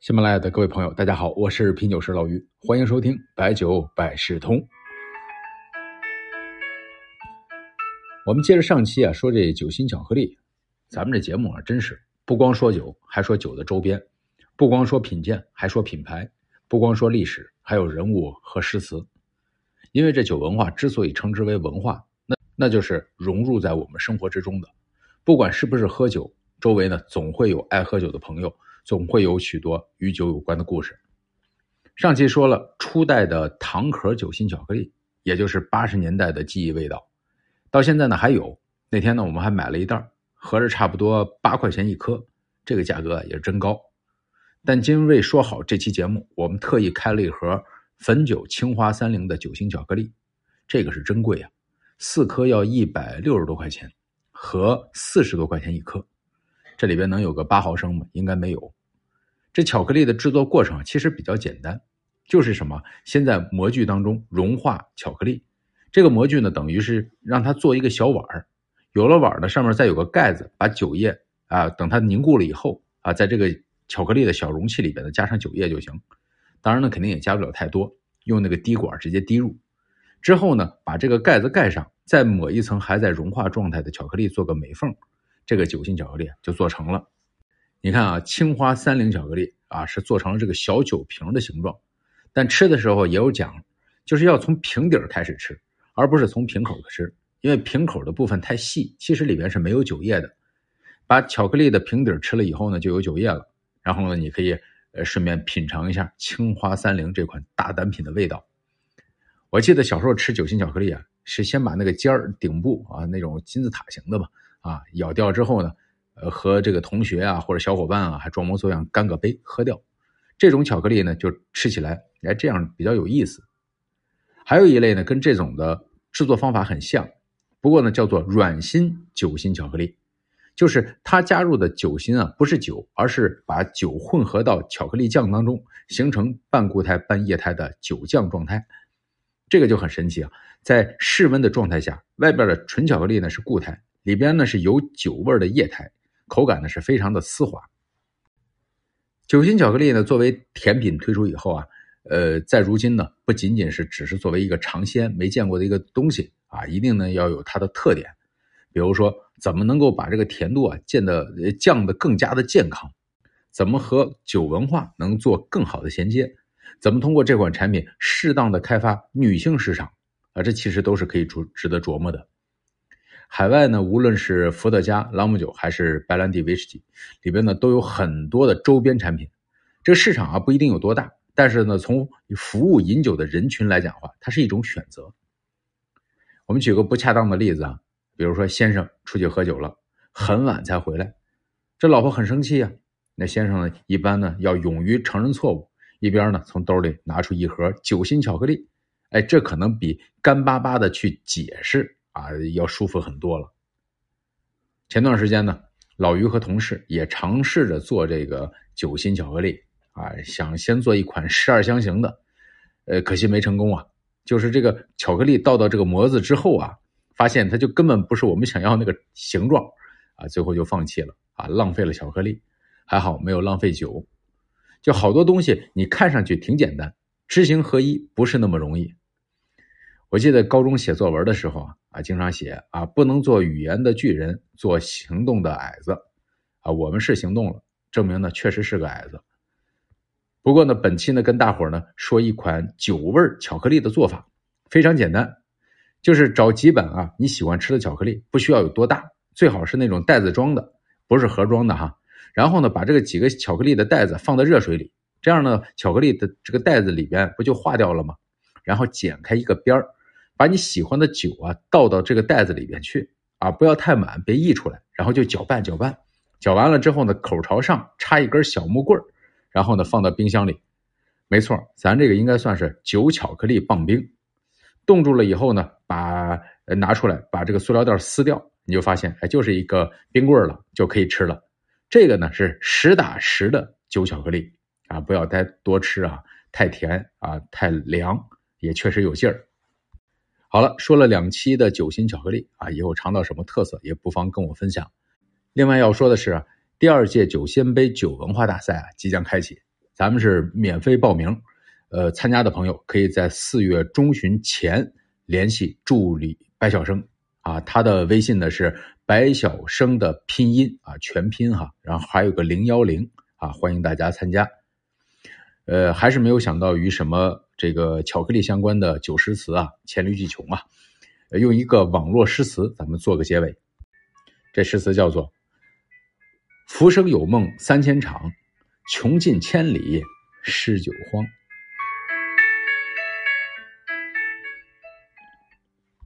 喜马拉雅的各位朋友，大家好，我是品酒师老于，欢迎收听白酒百事通。我们接着上期啊说这酒心巧克力，咱们这节目啊真是不光说酒，还说酒的周边；不光说品鉴，还说品牌；不光说历史，还有人物和诗词。因为这酒文化之所以称之为文化，那那就是融入在我们生活之中的。不管是不是喝酒，周围呢总会有爱喝酒的朋友。总会有许多与酒有关的故事。上期说了初代的糖壳酒心巧克力，也就是八十年代的记忆味道，到现在呢还有。那天呢我们还买了一袋，合着差不多八块钱一颗，这个价格也是真高。但因为说好这期节目，我们特意开了一盒汾酒青花三零的酒心巧克力，这个是真贵啊，四颗要一百六十多块钱，和四十多块钱一颗，这里边能有个八毫升吗？应该没有。这巧克力的制作过程其实比较简单，就是什么？先在模具当中融化巧克力，这个模具呢，等于是让它做一个小碗儿。有了碗儿呢，上面再有个盖子，把酒液啊，等它凝固了以后啊，在这个巧克力的小容器里边呢，加上酒液就行。当然呢，肯定也加不了太多，用那个滴管直接滴入。之后呢，把这个盖子盖上，再抹一层还在融化状态的巧克力，做个美缝，这个酒心巧克力就做成了。你看啊，青花三零巧克力啊，是做成了这个小酒瓶的形状，但吃的时候也有讲，就是要从瓶底开始吃，而不是从瓶口吃，因为瓶口的部分太细，其实里边是没有酒液的。把巧克力的瓶底吃了以后呢，就有酒液了。然后呢，你可以呃顺便品尝一下青花三零这款大单品的味道。我记得小时候吃酒心巧克力啊，是先把那个尖儿顶部啊那种金字塔型的吧啊咬掉之后呢。呃，和这个同学啊或者小伙伴啊，还装模作样干个杯喝掉，这种巧克力呢，就吃起来哎这样比较有意思。还有一类呢，跟这种的制作方法很像，不过呢叫做软心酒心巧克力，就是它加入的酒心啊不是酒，而是把酒混合到巧克力酱当中，形成半固态半液态的酒酱状态。这个就很神奇啊，在室温的状态下，外边的纯巧克力呢是固态，里边呢是有酒味的液态。口感呢是非常的丝滑。酒心巧克力呢作为甜品推出以后啊，呃，在如今呢不仅仅是只是作为一个尝鲜没见过的一个东西啊，一定呢要有它的特点。比如说，怎么能够把这个甜度啊降的降的更加的健康？怎么和酒文化能做更好的衔接？怎么通过这款产品适当的开发女性市场？啊，这其实都是可以值值得琢磨的。海外呢，无论是伏特加、朗姆酒还是白兰地威士忌，里边呢都有很多的周边产品。这个市场啊不一定有多大，但是呢，从服务饮酒的人群来讲的话，它是一种选择。我们举个不恰当的例子啊，比如说先生出去喝酒了，很晚才回来，这老婆很生气啊。那先生呢，一般呢要勇于承认错误，一边呢从兜里拿出一盒酒心巧克力，哎，这可能比干巴巴的去解释。啊，要舒服很多了。前段时间呢，老于和同事也尝试着做这个酒心巧克力啊，想先做一款十二香型的，呃，可惜没成功啊。就是这个巧克力倒到这个模子之后啊，发现它就根本不是我们想要那个形状啊，最后就放弃了啊，浪费了巧克力，还好没有浪费酒。就好多东西你看上去挺简单，知行合一不是那么容易。我记得高中写作文的时候啊。经常写啊，不能做语言的巨人，做行动的矮子，啊，我们是行动了，证明呢确实是个矮子。不过呢，本期呢跟大伙呢说一款酒味巧克力的做法，非常简单，就是找几本啊你喜欢吃的巧克力，不需要有多大，最好是那种袋子装的，不是盒装的哈。然后呢，把这个几个巧克力的袋子放在热水里，这样呢，巧克力的这个袋子里边不就化掉了吗？然后剪开一个边儿。把你喜欢的酒啊倒到这个袋子里边去啊，不要太满，别溢出来。然后就搅拌搅拌，搅完了之后呢，口朝上插一根小木棍然后呢放到冰箱里。没错，咱这个应该算是酒巧克力棒冰。冻住了以后呢，把拿出来，把这个塑料袋撕掉，你就发现哎，就是一个冰棍了，就可以吃了。这个呢是实打实的酒巧克力啊，不要太多吃啊，太甜啊，太凉也确实有劲儿。好了，说了两期的酒心巧克力啊，以后尝到什么特色也不妨跟我分享。另外要说的是，第二届酒仙杯酒文化大赛啊即将开启，咱们是免费报名，呃，参加的朋友可以在四月中旬前联系助理白晓生啊，他的微信呢是白晓生的拼音啊，全拼哈，然后还有个零幺零啊，欢迎大家参加。呃，还是没有想到与什么这个巧克力相关的九诗词啊，黔驴技穷啊，用一个网络诗词，咱们做个结尾。这诗词叫做“浮生有梦三千场，穷尽千里诗酒荒”。